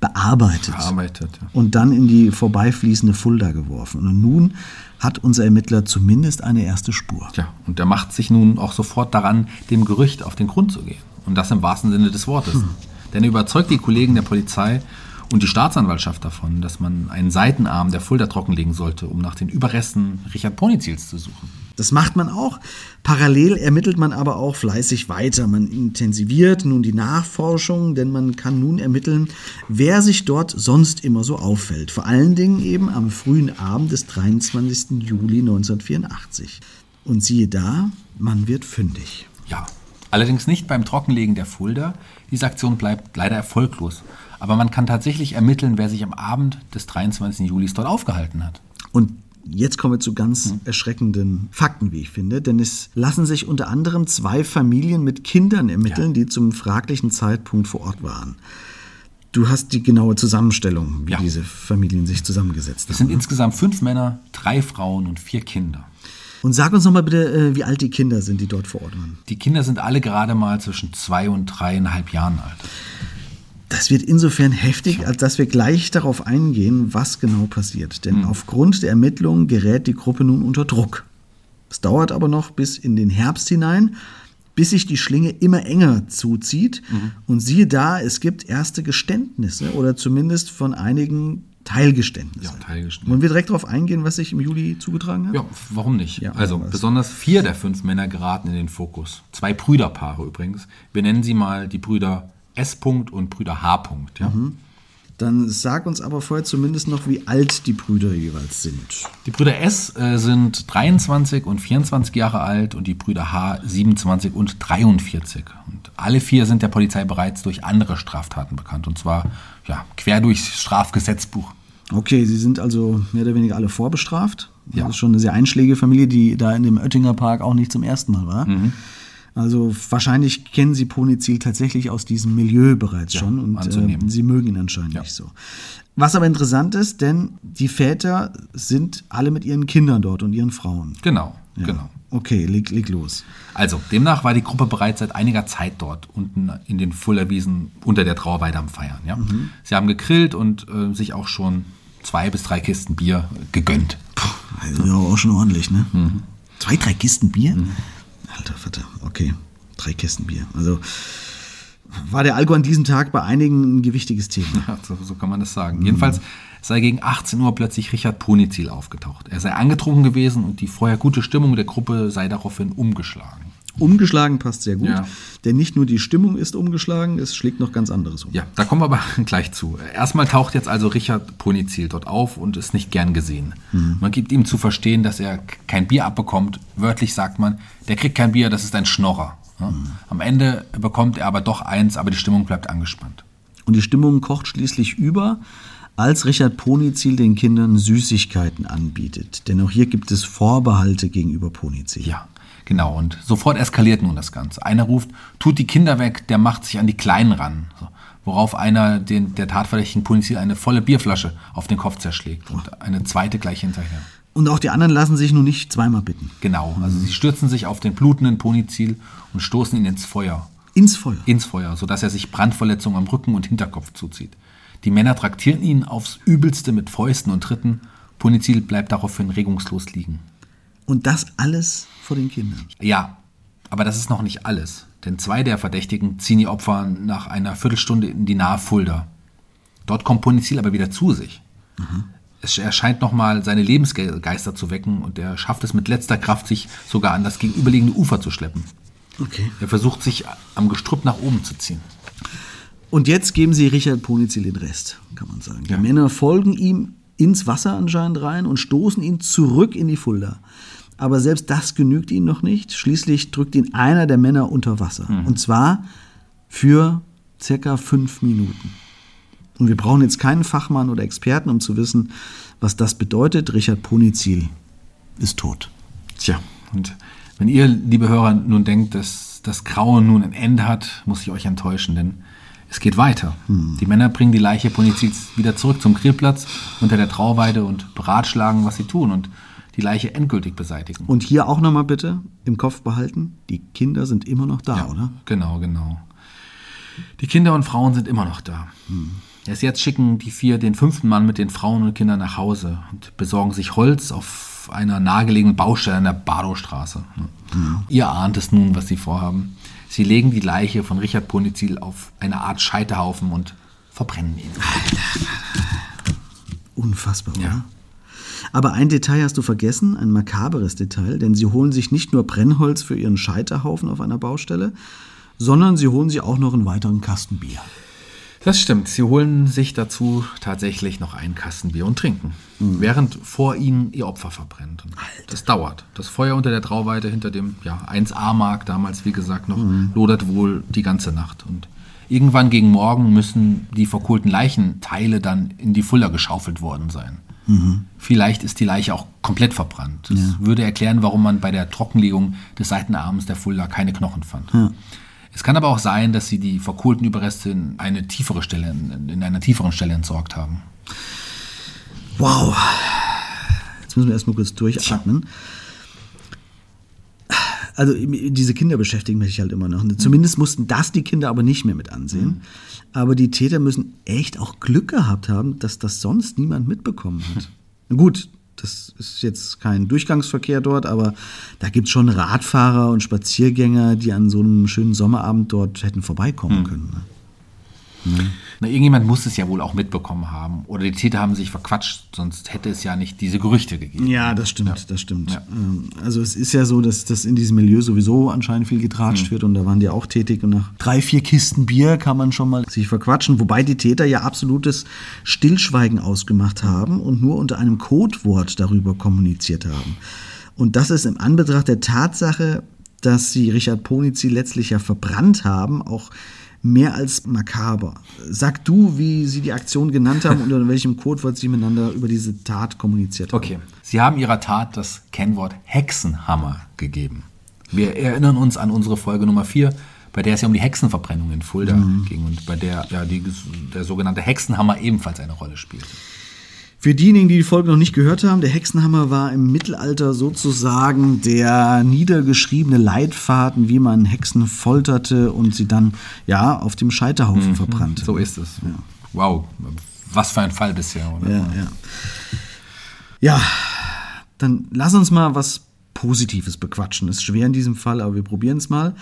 bearbeitet, Bearbeitet, ja. und dann in die vorbeifließende Fulda geworfen. Und nun hat unser Ermittler zumindest eine erste Spur. Tja, und er macht sich nun auch sofort daran, dem Gerücht auf den Grund zu gehen. Und das im wahrsten Sinne des Wortes. Denn er überzeugt die Kollegen der Polizei und die Staatsanwaltschaft davon, dass man einen Seitenarm der Fulda trockenlegen sollte, um nach den Überresten Richard Ponizils zu suchen. Das macht man auch. Parallel ermittelt man aber auch fleißig weiter. Man intensiviert nun die Nachforschung, denn man kann nun ermitteln, wer sich dort sonst immer so auffällt. Vor allen Dingen eben am frühen Abend des 23. Juli 1984. Und siehe da, man wird fündig. Ja, allerdings nicht beim Trockenlegen der Fulda. Diese Aktion bleibt leider erfolglos. Aber man kann tatsächlich ermitteln, wer sich am Abend des 23. Julis dort aufgehalten hat. Und jetzt kommen wir zu ganz erschreckenden Fakten, wie ich finde. Denn es lassen sich unter anderem zwei Familien mit Kindern ermitteln, die zum fraglichen Zeitpunkt vor Ort waren. Du hast die genaue Zusammenstellung, wie Ja. diese Familien sich zusammengesetzt Es haben. sind insgesamt fünf Männer, drei Frauen und vier Kinder. Und sag uns noch mal bitte, äh, wie alt die Kinder sind, die dort vor Ort waren. Die Kinder sind alle gerade mal zwischen zwei und dreieinhalb Jahren alt. Das wird insofern heftig, als dass wir gleich darauf eingehen, was genau passiert. Denn aufgrund der Ermittlungen gerät die Gruppe nun unter Druck. Es dauert aber noch bis in den Herbst hinein, bis sich die Schlinge immer enger zuzieht. Und siehe da, es gibt erste Geständnisse oder zumindest von einigen Teilgeständnisse. Ja, Teilgeständnisse. Wollen wir direkt darauf eingehen, was sich im Juli zugetragen hat? Ja, warum nicht? Ja, also besonders vier der fünf Männer geraten in den Fokus. Zwei Brüderpaare übrigens. Wir nennen sie mal die Brüder S. -Punkt und Brüder H. -Punkt, Ja? Dann sag uns aber vorher zumindest noch, wie alt die Brüder jeweils sind. Die Brüder S äh, sind 23 und 24 Jahre alt und die Brüder H 27 und 43. Und alle vier sind der Polizei bereits durch andere Straftaten bekannt. Und zwar ja, quer durchs Strafgesetzbuch. Okay, sie sind also mehr oder weniger alle vorbestraft. Ja. Das ist schon eine sehr einschlägige Familie, die da in dem Oettinger Park auch nicht zum ersten Mal war. Mhm. Also wahrscheinlich kennen sie Ponizil tatsächlich aus diesem Milieu bereits schon und äh, sie mögen ihn anscheinend Ja. nicht so. Was aber interessant ist, denn die Väter sind alle mit ihren Kindern dort und ihren Frauen. Genau, Ja. genau. Okay, leg, leg los. Also, demnach war die Gruppe bereits seit einiger Zeit dort, unten in den Fullerwiesen unter der Trauerweide am Feiern. Ja? Sie haben gegrillt und äh, sich auch schon zwei bis drei Kisten Bier gegönnt. Also ja, auch schon ordentlich, ne? Mhm. Zwei, drei Kisten Bier? Alter Vater, okay. Drei Kisten Bier. Also war der Alkohol an diesem Tag bei einigen ein gewichtiges Thema. Ja, so, so kann man das sagen. Jedenfalls sei gegen 18 Uhr plötzlich Richard Ponizil aufgetaucht. Er sei angetrunken gewesen und die vorher gute Stimmung der Gruppe sei daraufhin umgeschlagen. Umgeschlagen passt sehr gut, Ja. denn nicht nur die Stimmung ist umgeschlagen, es schlägt noch ganz anderes um. Ja, da kommen wir aber [laughs] gleich zu. Erstmal taucht jetzt also Richard Ponizil dort auf und ist nicht gern gesehen. Man gibt ihm zu verstehen, dass er kein Bier abbekommt. Wörtlich sagt man, der kriegt kein Bier, das ist ein Schnorrer. Ja? Am Ende bekommt er aber doch eins, aber die Stimmung bleibt angespannt. Und die Stimmung kocht schließlich über, als Richard Ponizil den Kindern Süßigkeiten anbietet. Denn auch hier gibt es Vorbehalte gegenüber Ponizil. Ja, genau. Und sofort eskaliert nun das Ganze. Einer ruft, tut die Kinder weg, der macht sich an die Kleinen ran. So, worauf einer den, der tatverdächtigen Polizei eine volle Bierflasche auf den Kopf zerschlägt und eine zweite gleich hinterher. Und auch die anderen lassen sich nun nicht zweimal bitten. Genau, also sie stürzen sich auf den blutenden Ponizil und stoßen ihn ins Feuer. Ins Feuer. Ins Feuer, sodass er sich Brandverletzungen am Rücken und Hinterkopf zuzieht. Die Männer traktieren ihn aufs Übelste mit Fäusten und Tritten. Ponizil bleibt daraufhin regungslos liegen. Und das alles vor den Kindern. Ja, aber das ist noch nicht alles. Denn zwei der Verdächtigen ziehen die Opfer nach einer Viertelstunde in die nahe Fulda. Dort kommt Ponizil aber wieder zu sich. Es er scheint nochmal seine Lebensgeister zu wecken und er schafft es mit letzter Kraft, sich sogar an das gegenüberliegende Ufer zu schleppen. Okay. Er versucht sich am Gestrüpp nach oben zu ziehen. Und jetzt geben sie Richard Ponizil den Rest, kann man sagen. Die Ja. Männer folgen ihm ins Wasser anscheinend rein und stoßen ihn zurück in die Fulda. Aber selbst das genügt ihnen noch nicht. Schließlich drückt ihn einer der Männer unter Wasser. Und zwar für circa fünf Minuten. Und wir brauchen jetzt keinen Fachmann oder Experten, um zu wissen, was das bedeutet. Richard Ponizil ist tot. Tja, und wenn ihr, liebe Hörer, nun denkt, dass das Grauen nun ein Ende hat, muss ich euch enttäuschen, denn es geht weiter. Die Männer bringen die Leiche Ponizils wieder zurück zum Grillplatz unter der Trauweide und beratschlagen, was sie tun. Und die Leiche endgültig beseitigen. Und hier auch nochmal bitte im Kopf behalten, die Kinder sind immer noch da, oder? Genau, genau. Die Kinder und Frauen sind immer noch da. Hm. Erst jetzt schicken die vier den fünften Mann mit den Frauen und Kindern nach Hause und besorgen sich Holz auf einer nahegelegenen Baustelle an der Badowstraße. Mhm. Ihr ahnt es nun, was sie vorhaben. Sie legen die Leiche von Richard Ponizil auf eine Art Scheiterhaufen und verbrennen ihn. Unfassbar, oder? Ja. Aber ein Detail hast du vergessen, ein makaberes Detail, denn sie holen sich nicht nur Brennholz für ihren Scheiterhaufen auf einer Baustelle, sondern sie holen sich auch noch einen weiteren Kasten Bier. Das stimmt. Sie holen sich dazu tatsächlich noch einen Kasten Bier und trinken, mhm. während vor ihnen ihr Opfer verbrennt. Das dauert. Das Feuer unter der Trauweite hinter dem ja, 1A-Mark, damals wie gesagt noch, mhm. lodert wohl die ganze Nacht. Und irgendwann gegen Morgen müssen die verkohlten Leichenteile dann in die Fuller geschaufelt worden sein. Mhm. Vielleicht ist die Leiche auch komplett verbrannt. Das ja. würde erklären, warum man bei der Trockenlegung des Seitenarms der Fulda keine Knochen fand. Ja. Es kann aber auch sein, dass sie die verkohlten Überreste in eine tiefere Stelle, in einer tieferen Stelle entsorgt haben. Wow. Jetzt müssen wir erstmal kurz durchatmen. Also diese Kinder beschäftigen mich halt immer noch. Zumindest mussten das die Kinder aber nicht mehr mit ansehen. Mhm. Aber die Täter müssen echt auch Glück gehabt haben, dass das sonst niemand mitbekommen hat. [laughs] Gut, das ist jetzt kein Durchgangsverkehr dort, aber da gibt es schon Radfahrer und Spaziergänger, die an so einem schönen Sommerabend dort hätten vorbeikommen mhm. können. Ne? Mhm. Na, irgendjemand muss es ja wohl auch mitbekommen haben. Oder die Täter haben sich verquatscht, sonst hätte es ja nicht diese Gerüchte gegeben. Ja, das stimmt, ja. das stimmt. Ja. Ähm, also es ist ja so, dass das in diesem Milieu sowieso anscheinend viel getratscht mhm. wird und da waren die auch tätig und nach drei, vier Kisten Bier kann man schon mal sich verquatschen, wobei die Täter ja absolutes Stillschweigen ausgemacht haben und nur unter einem Codewort darüber kommuniziert haben. Und das ist im Anbetracht der Tatsache, dass sie Richard Ponizi letztlich ja verbrannt haben, auch mehr als makaber. Sag du, wie Sie die Aktion genannt haben und unter [laughs] welchem Codewort Sie miteinander über diese Tat kommuniziert haben. Okay. Sie haben Ihrer Tat das Kennwort Hexenhammer gegeben. Wir erinnern uns an unsere Folge Nummer 4, bei der es ja um die Hexenverbrennung in Fulda mhm. ging und bei der ja die, der sogenannte Hexenhammer ebenfalls eine Rolle spielte. Für diejenigen, die die Folge noch nicht gehört haben, der Hexenhammer war im Mittelalter sozusagen der niedergeschriebene Leitfaden, wie man Hexen folterte und sie dann ja auf dem Scheiterhaufen mhm, verbrannte. So ist es. Ja. Wow, was für ein Fall bisher, oder? Ja, ja. Ja, dann lass uns mal was Positives bequatschen. Ist schwer in diesem Fall, aber wir probieren es mal.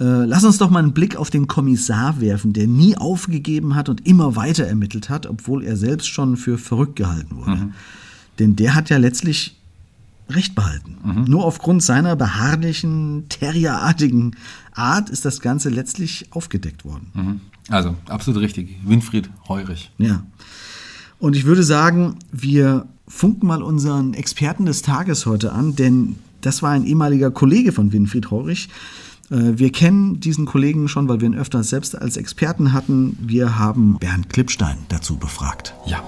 Äh, lass uns doch mal einen Blick auf den Kommissar werfen, der nie aufgegeben hat und immer weiter ermittelt hat, obwohl er selbst schon für verrückt gehalten wurde. Mhm. Denn der hat ja letztlich Recht behalten. Mhm. Nur aufgrund seiner beharrlichen, terrierartigen Art ist das Ganze letztlich aufgedeckt worden. Mhm. Also, absolut richtig. Winfried Heurich. Ja. Und ich würde sagen, wir funken mal unseren Experten des Tages heute an, denn das war ein ehemaliger Kollege von Winfried Heurich, wir kennen diesen Kollegen schon, weil wir ihn öfter selbst als Experten hatten. Wir haben Bernd Klippstein dazu befragt. Ja.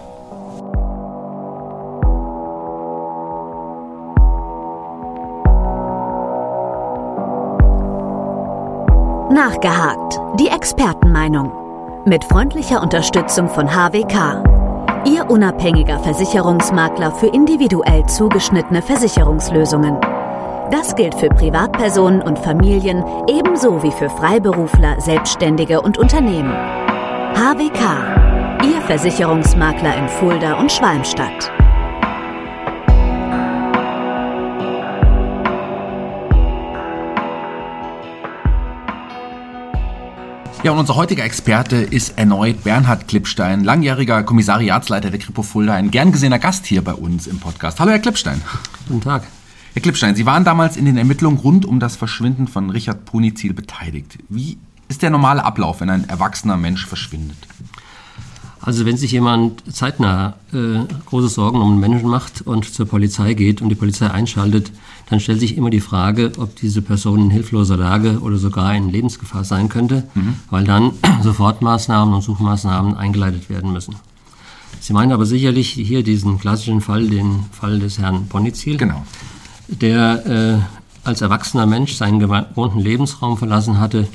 Nachgehakt. Die Expertenmeinung. Mit freundlicher Unterstützung von HWK. Ihr unabhängiger Versicherungsmakler für individuell zugeschnittene Versicherungslösungen. Das gilt für Privatpersonen und Familien ebenso wie für Freiberufler, Selbstständige und Unternehmen. HWK, Ihr Versicherungsmakler in Fulda und Schwalmstadt. Ja, und unser heutiger Experte ist erneut Bernhard Klippstein, langjähriger Kommissariatsleiter der Kripo Fulda, ein gern gesehener Gast hier bei uns im Podcast. Hallo, Herr Klippstein. Guten Tag. Herr Klippstein, Sie waren damals in den Ermittlungen rund um das Verschwinden von Richard Punizil beteiligt. Wie ist der normale Ablauf, wenn ein erwachsener Mensch verschwindet? Also wenn sich jemand zeitnah äh, große Sorgen um einen Menschen macht und zur Polizei geht und die Polizei einschaltet, dann stellt sich immer die Frage, ob diese Person in hilfloser Lage oder sogar in Lebensgefahr sein könnte, mhm. weil dann [clears throat] Sofortmaßnahmen und Suchmaßnahmen eingeleitet werden müssen. Sie meinen aber sicherlich hier diesen klassischen Fall, den Fall des Herrn Bonizil. Genau der äh, als erwachsener Mensch seinen gewohnten Lebensraum verlassen hatte,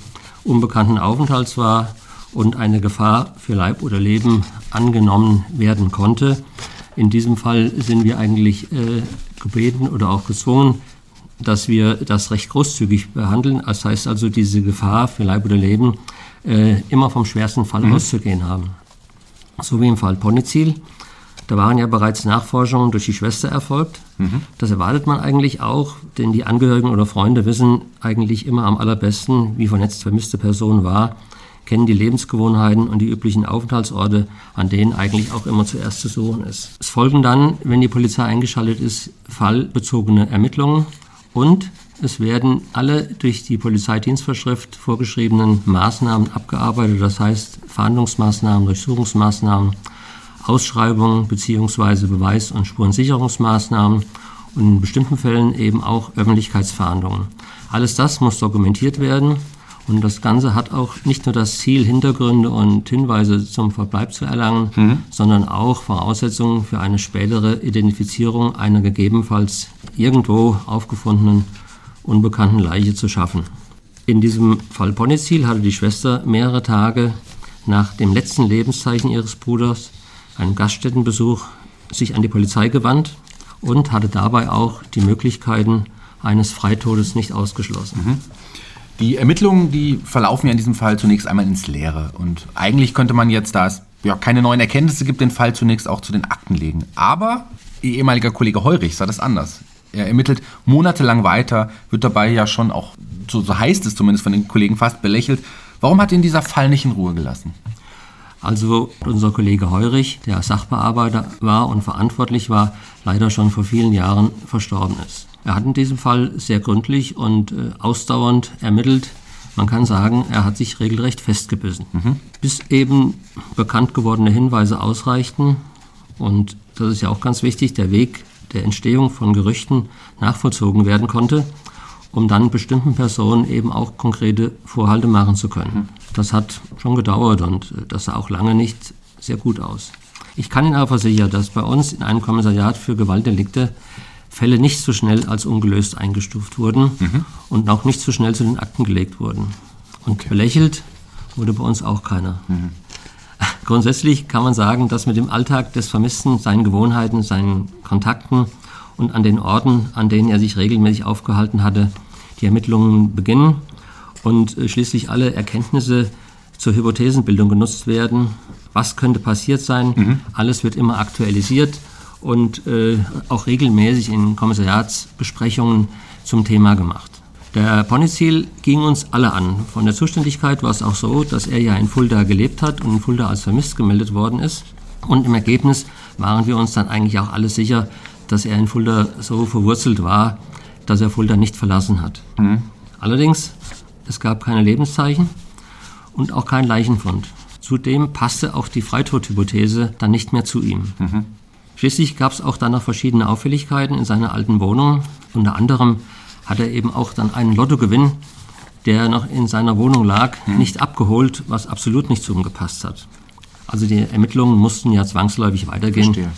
unbekannten Aufenthalts war und eine Gefahr für Leib oder Leben angenommen werden konnte. In diesem Fall sind wir eigentlich äh, gebeten oder auch gezwungen, dass wir das recht großzügig behandeln. Das heißt also, diese Gefahr für Leib oder Leben äh, immer vom schwersten Fall mhm. auszugehen haben. So wie im Fall Ponizil. Da waren ja bereits Nachforschungen durch die Schwester erfolgt. Mhm. Das erwartet man eigentlich auch, denn die Angehörigen oder Freunde wissen eigentlich immer am allerbesten, wie vernetzt vermisste Person war, kennen die Lebensgewohnheiten und die üblichen Aufenthaltsorte, an denen eigentlich auch immer zuerst zu suchen ist. Es folgen dann, wenn die Polizei eingeschaltet ist, fallbezogene Ermittlungen und es werden alle durch die Polizeidienstvorschrift vorgeschriebenen Maßnahmen abgearbeitet, das heißt Fahndungsmaßnahmen, Durchsuchungsmaßnahmen, Ausschreibungen bzw. Beweis- und Spurensicherungsmaßnahmen und in bestimmten Fällen eben auch Öffentlichkeitsfahndungen. Alles das muss dokumentiert werden und das Ganze hat auch nicht nur das Ziel, Hintergründe und Hinweise zum Verbleib zu erlangen, mhm. sondern auch Voraussetzungen für eine spätere Identifizierung einer gegebenenfalls irgendwo aufgefundenen unbekannten Leiche zu schaffen. In diesem Fall Ponizil hatte die Schwester mehrere Tage nach dem letzten Lebenszeichen ihres Bruders, einem Gaststättenbesuch, sich an die Polizei gewandt und hatte dabei auch die Möglichkeiten eines Freitodes nicht ausgeschlossen. Mhm. Die Ermittlungen, die verlaufen ja in diesem Fall zunächst einmal ins Leere. Und eigentlich könnte man jetzt, da es ja keine neuen Erkenntnisse gibt, den Fall zunächst auch zu den Akten legen. Aber Ihr ehemaliger Kollege Heurich sah das anders. Er ermittelt monatelang weiter, wird dabei ja schon auch, so, so heißt es zumindest von den Kollegen, fast belächelt. Warum hat ihn dieser Fall nicht in Ruhe gelassen? Also unser Kollege Heurich, der Sachbearbeiter war und verantwortlich war, leider schon vor vielen Jahren verstorben ist. Er hat in diesem Fall sehr gründlich und äh, ausdauernd ermittelt. Man kann sagen, er hat sich regelrecht festgebissen. Mhm. Bis eben bekannt gewordene Hinweise ausreichten. Und das ist ja auch ganz wichtig, der Weg der Entstehung von Gerüchten nachvollzogen werden konnte, um dann bestimmten Personen eben auch konkrete Vorhalte machen zu können. Das hat schon gedauert und äh, das sah auch lange nicht sehr gut aus. Ich kann Ihnen aber versichern, dass bei uns in einem Kommissariat für Gewaltdelikte Fälle nicht so schnell als ungelöst eingestuft wurden mhm. und auch nicht so schnell zu den Akten gelegt wurden. Und okay. belächelt wurde bei uns auch keiner. Mhm. [laughs] Grundsätzlich kann man sagen, dass mit dem Alltag des Vermissten, seinen Gewohnheiten, seinen Kontakten und an den Orten, an denen er sich regelmäßig aufgehalten hatte, die Ermittlungen beginnen und äh, schließlich alle Erkenntnisse zur Hypothesenbildung genutzt werden. Was könnte passiert sein? Mhm. Alles wird immer aktualisiert und äh, auch regelmäßig in Kommissariatsbesprechungen zum Thema gemacht. Der Ponizil ging uns alle an. Von der Zuständigkeit war es auch so, dass er ja in Fulda gelebt hat und in Fulda als vermisst gemeldet worden ist. Und im Ergebnis waren wir uns dann eigentlich auch alle sicher, dass er in Fulda so verwurzelt war, dass er Fulda nicht verlassen hat. Mhm. Allerdings, es gab keine Lebenszeichen und auch kein Leichenfund. Zudem passte auch die Freitodhypothese dann nicht mehr zu ihm. Mhm. Schließlich gab es auch dann noch verschiedene Auffälligkeiten in seiner alten Wohnung, unter anderem hat er eben auch dann einen Lottogewinn, der noch in seiner Wohnung lag, hm. nicht abgeholt, was absolut nicht zu ihm gepasst hat. Also die Ermittlungen mussten ja zwangsläufig weitergehen. Verstehe.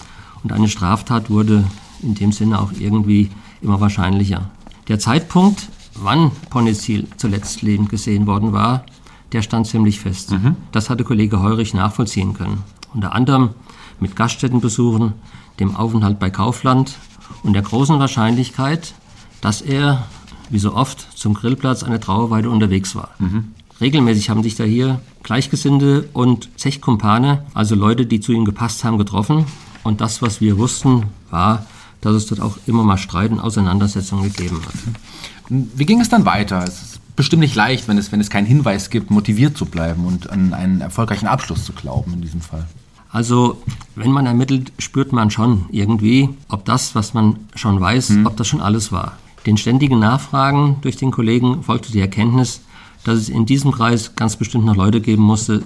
Und eine Straftat wurde in dem Sinne auch irgendwie immer wahrscheinlicher. Der Zeitpunkt, wann Ponizil zuletzt lebend gesehen worden war, der stand ziemlich fest. Mhm. Das hatte Kollege Heurich nachvollziehen können. Unter anderem mit Gaststättenbesuchen, dem Aufenthalt bei Kaufland und der großen Wahrscheinlichkeit, dass er, wie so oft, zum Grillplatz einer Trauerweide unterwegs war. Mhm. Regelmäßig haben sich da hier Gleichgesinnte und Zechkumpane, also Leute, die zu ihm gepasst haben, getroffen. Und das, was wir wussten, war, dass es dort auch immer mal Streit und Auseinandersetzungen gegeben hat. Wie ging es dann weiter? Es ist bestimmt nicht leicht, wenn es, wenn es keinen Hinweis gibt, motiviert zu bleiben und an einen erfolgreichen Abschluss zu glauben in diesem Fall. Also, wenn man ermittelt, spürt man schon irgendwie, ob das, was man schon weiß, hm. ob das schon alles war. Den ständigen Nachfragen durch den Kollegen folgte die Erkenntnis, dass es in diesem Kreis ganz bestimmt noch Leute geben musste,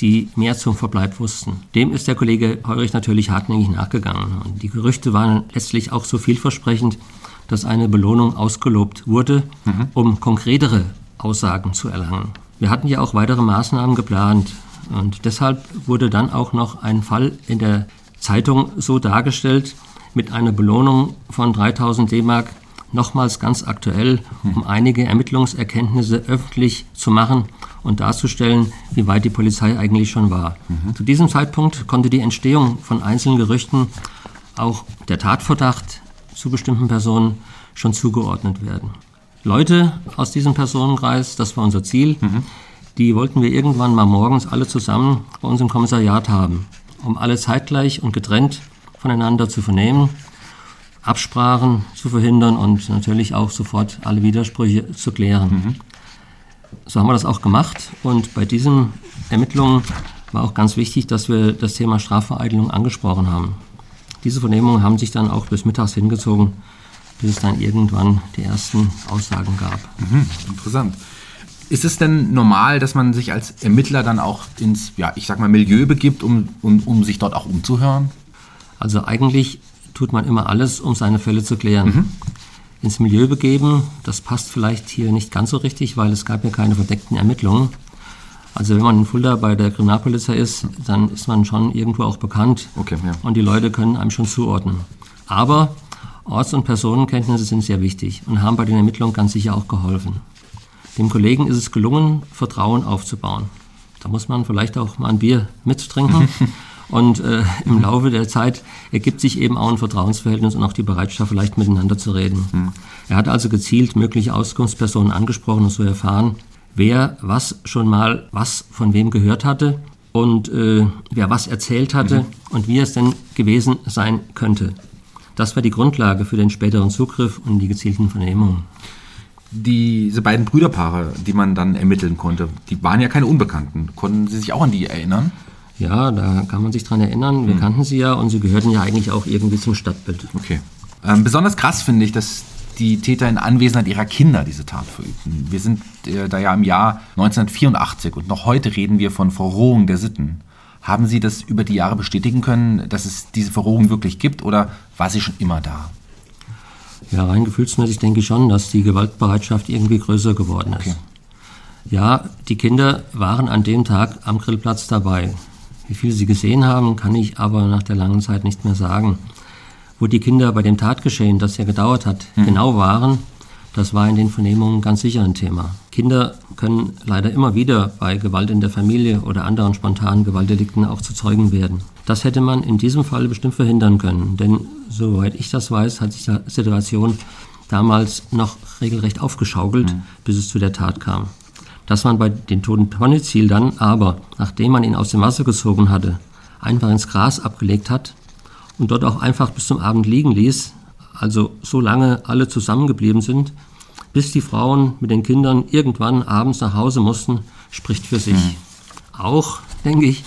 die mehr zum Verbleib wussten. Dem ist der Kollege Heurich natürlich hartnäckig nachgegangen. Und die Gerüchte waren letztlich auch so vielversprechend, dass eine Belohnung ausgelobt wurde, mhm. um konkretere Aussagen zu erlangen. Wir hatten ja auch weitere Maßnahmen geplant. Und deshalb wurde dann auch noch ein Fall in der Zeitung so dargestellt mit einer Belohnung von 3000 D-Mark nochmals ganz aktuell, um einige Ermittlungserkenntnisse öffentlich zu machen und darzustellen, wie weit die Polizei eigentlich schon war. Mhm. Zu diesem Zeitpunkt konnte die Entstehung von einzelnen Gerüchten, auch der Tatverdacht zu bestimmten Personen, schon zugeordnet werden. Leute aus diesem Personenkreis, das war unser Ziel, mhm. die wollten wir irgendwann mal morgens alle zusammen bei uns im Kommissariat haben, um alle zeitgleich und getrennt voneinander zu vernehmen, Absprachen zu verhindern und natürlich auch sofort alle Widersprüche zu klären. Mhm. So haben wir das auch gemacht und bei diesen Ermittlungen war auch ganz wichtig, dass wir das Thema Strafvereitlung angesprochen haben. Diese Vernehmungen haben sich dann auch bis mittags hingezogen bis es dann irgendwann die ersten Aussagen gab. Mhm, interessant. Ist es denn normal, dass man sich als Ermittler dann auch ins, ja, ich sag mal, Milieu begibt, um, um, um sich dort auch umzuhören? Also eigentlich tut man immer alles, um seine Fälle zu klären. Mhm. Ins Milieu begeben, das passt vielleicht hier nicht ganz so richtig, weil es gab ja keine verdeckten Ermittlungen. Also wenn man in Fulda bei der Kriminalpolizei ist, dann ist man schon irgendwo auch bekannt. Okay, ja. Und die Leute können einem schon zuordnen. Aber Orts- und Personenkenntnisse sind sehr wichtig und haben bei den Ermittlungen ganz sicher auch geholfen. Dem Kollegen ist es gelungen, Vertrauen aufzubauen. Da muss man vielleicht auch mal ein Bier mittrinken. [laughs] und äh, [laughs] im Laufe der Zeit ergibt sich eben auch ein Vertrauensverhältnis und auch die Bereitschaft, vielleicht miteinander zu reden. Mhm. Er hat also gezielt mögliche Auskunftspersonen angesprochen und so erfahren, wer was schon mal was von wem gehört hatte und äh, wer was erzählt hatte mhm. und wie es denn gewesen sein könnte. Das war die Grundlage für den späteren Zugriff und die gezielten Vernehmungen. Diese beiden Brüderpaare, die man dann ermitteln konnte, die waren ja keine Unbekannten. Konnten Sie sich auch an die erinnern? Ja, da kann man sich dran erinnern. Wir hm. kannten sie ja und sie gehörten ja eigentlich auch irgendwie zum Stadtbild. Okay. Ähm, besonders krass finde ich, dass die Täter in Anwesenheit ihrer Kinder diese Tat verübten. Wir sind äh, da ja im Jahr 1984 und noch heute reden wir von Verrohung der Sitten. Haben Sie das über die Jahre bestätigen können, dass es diese Verrohung wirklich gibt oder war sie schon immer da? Ja, rein gefühlsmäßig denke ich schon, dass die Gewaltbereitschaft irgendwie größer geworden ist. Okay. Ja, die Kinder waren an dem Tag am Grillplatz dabei. Wie viele sie gesehen haben, kann ich aber nach der langen Zeit nicht mehr sagen. Wo die Kinder bei dem Tatgeschehen, das ja gedauert hat, hm. genau waren, das war in den Vernehmungen ganz sicher ein Thema. Kinder können leider immer wieder bei Gewalt in der Familie oder anderen spontanen Gewaltdelikten auch zu Zeugen werden. Das hätte man in diesem Fall bestimmt verhindern können, denn soweit ich das weiß, hat sich die Situation damals noch regelrecht aufgeschaukelt, mhm. bis es zu der Tat kam. Dass man bei den toten Ponyziel dann aber, nachdem man ihn aus dem Wasser gezogen hatte, einfach ins Gras abgelegt hat und dort auch einfach bis zum Abend liegen ließ, also so lange alle zusammengeblieben sind, bis die Frauen mit den Kindern irgendwann abends nach Hause mussten, spricht für sich. Mhm. Auch denke ich,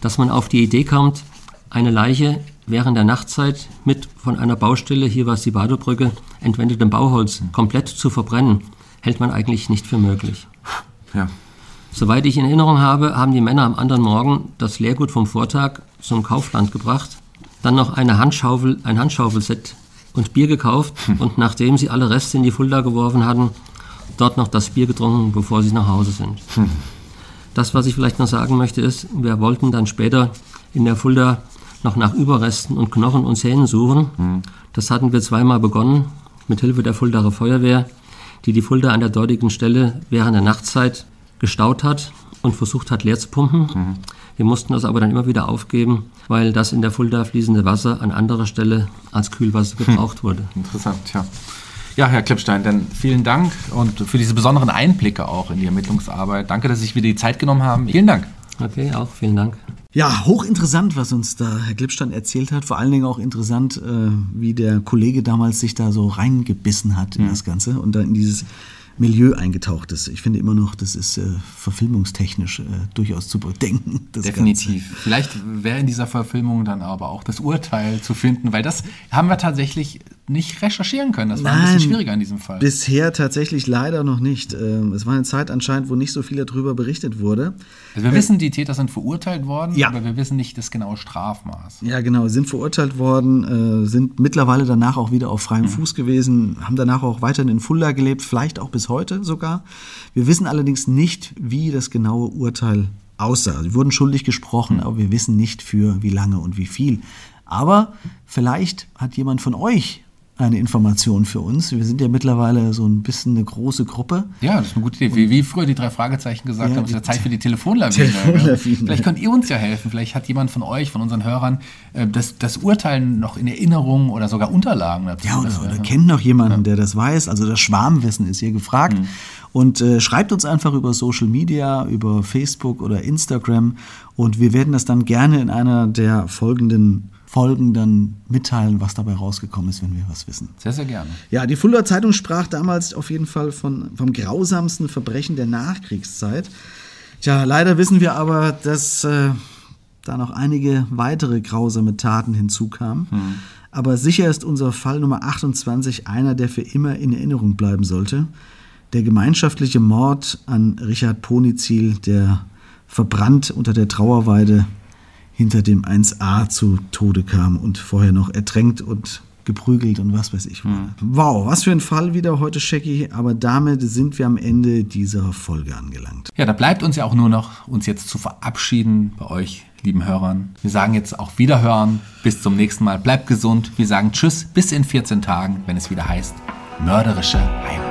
dass man auf die Idee kommt, eine Leiche während der Nachtzeit mit von einer Baustelle, hier war es die Badebrücke, entwendetem Bauholz mhm. komplett zu verbrennen, hält man eigentlich nicht für möglich. Ja. Soweit ich in Erinnerung habe, haben die Männer am anderen Morgen das Leergut vom Vortag zum Kaufland gebracht, dann noch eine Handschaufel, ein Handschaufelset und Bier gekauft hm. und nachdem sie alle Reste in die Fulda geworfen hatten, dort noch das Bier getrunken, bevor sie nach Hause sind. Hm. Das, was ich vielleicht noch sagen möchte, ist, wir wollten dann später in der Fulda noch nach Überresten und Knochen und Zähnen suchen. Hm. Das hatten wir zweimal begonnen, mit Hilfe der Fuldaer Feuerwehr, die die Fulda an der dortigen Stelle während der Nachtzeit gestaut hat und versucht hat, leer zu pumpen. Mhm. Wir mussten das aber dann immer wieder aufgeben, weil das in der Fulda fließende Wasser an anderer Stelle als Kühlwasser hm. gebraucht wurde. Interessant, ja. Ja, Herr Klippstein, dann vielen Dank und für diese besonderen Einblicke auch in die Ermittlungsarbeit. Danke, dass Sie sich wieder die Zeit genommen haben. Vielen Dank. Okay, auch vielen Dank. Ja, hochinteressant, was uns da Herr Klippstein erzählt hat. Vor allen Dingen auch interessant, äh, wie der Kollege damals sich da so reingebissen hat in mhm. das Ganze und da in dieses Milieu eingetaucht ist. Ich finde immer noch, das ist äh, verfilmungstechnisch äh, durchaus zu bedenken. Definitiv. Ganze. Vielleicht wäre in dieser Verfilmung dann aber auch das Urteil zu finden, weil das haben wir tatsächlich nicht recherchieren können. Das war Nein, ein bisschen schwieriger in diesem Fall. Bisher tatsächlich leider noch nicht. Ähm, es war eine Zeit anscheinend, wo nicht so viel darüber berichtet wurde. Also wir äh, wissen, die Täter sind verurteilt worden, ja. aber wir wissen nicht das genaue Strafmaß. Ja, genau, sind verurteilt worden, äh, sind mittlerweile danach auch wieder auf freiem mhm. Fuß gewesen, haben danach auch weiterhin in Fulda gelebt, vielleicht auch bis heute sogar. Wir wissen allerdings nicht, wie das genaue Urteil aussah. Sie wurden schuldig gesprochen, mhm. aber wir wissen nicht für wie lange und wie viel. Aber vielleicht hat jemand von euch eine Information für uns. Wir sind ja mittlerweile so ein bisschen eine große Gruppe. Ja, das ist eine gute Idee. Wie, wie früher die drei Fragezeichen gesagt Ja, haben, es ist ja Zeit für die Telefonlawine. Telefonlawine. Vielleicht könnt ihr uns ja helfen. Vielleicht hat jemand von euch, von unseren Hörern, äh, das, das Urteil noch in Erinnerung oder sogar Unterlagen dazu. Ja, oder, Das oder kennt noch jemanden, der das weiß. Also das Schwarmwissen ist hier gefragt. Und äh, schreibt uns einfach über Social Media, über Facebook oder Instagram. Und wir werden das dann gerne in einer der folgenden Folgen dann mitteilen, was dabei rausgekommen ist, wenn wir was wissen. Sehr, sehr gerne. Ja, die Fulda Zeitung sprach damals auf jeden Fall von, vom grausamsten Verbrechen der Nachkriegszeit. Tja, leider wissen wir aber, dass äh, da noch einige weitere grausame Taten hinzukamen. Aber sicher ist unser Fall Nummer 28 einer, der für immer in Erinnerung bleiben sollte. Der gemeinschaftliche Mord an Richard Ponizil, der verbrannt unter der Trauerweide hinter dem 1a zu Tode kam und vorher noch ertränkt und geprügelt und was weiß ich. wurde. Wow, was für ein Fall wieder heute, Shaggy. Aber damit sind wir am Ende dieser Folge angelangt. Ja, da bleibt uns ja auch nur noch, uns jetzt zu verabschieden bei euch, lieben Hörern. Wir sagen jetzt auch Wiederhören. Bis zum nächsten Mal. Bleibt gesund. Wir sagen Tschüss bis in 14 Tagen, wenn es wieder heißt Mörderische Heimat.